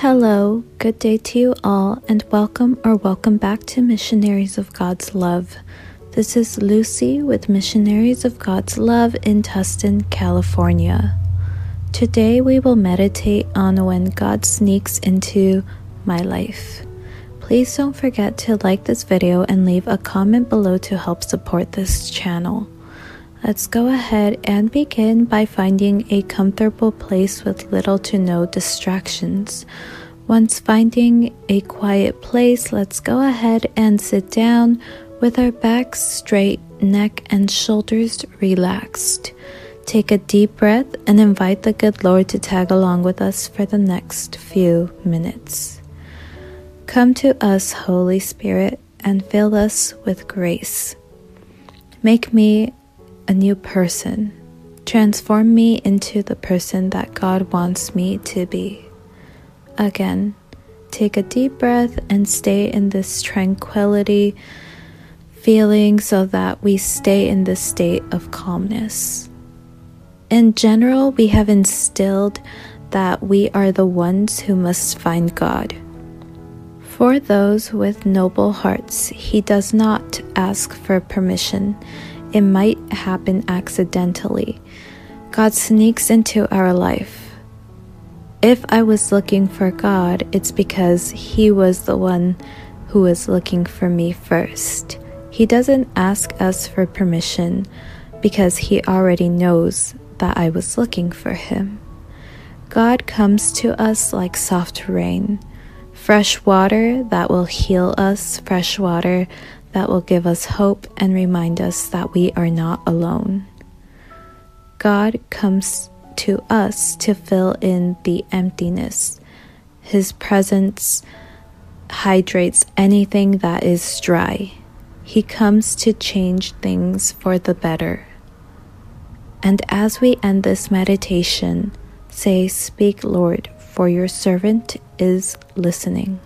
Hello, good day to you all, and welcome or welcome back to Missionaries of God's Love. This is Lucy with Missionaries of God's Love in Tustin, California. Today we will meditate on when God sneaks into my life. Please don't forget to like this video and leave a comment below to help support this channel. Let's go ahead and begin by finding a comfortable place with little to no distractions. Once finding a quiet place, let's go ahead and sit down with our backs straight, neck and shoulders relaxed. Take a deep breath and invite the good Lord to tag along with us for the next few minutes. Come to us, Holy Spirit, and fill us with grace. Make me a new person. Transform me into the person that God wants me to be. Again, take a deep breath and stay in this tranquility feeling so that we stay in this state of calmness. In general, we have instilled that we are the ones who must find God. For those with noble hearts, He does not ask for permission it might happen accidentally. God sneaks into our life. If I was looking for God, it's because He was the one who was looking for me first. He doesn't ask us for permission because He already knows that I was looking for Him. God comes to us like soft rain, fresh water that will heal us, fresh water that will give us hope and remind us that we are not alone. God comes to us to fill in the emptiness. His presence hydrates anything that is dry. He comes to change things for the better. And as we end this meditation, say, Speak, Lord, for your servant is listening.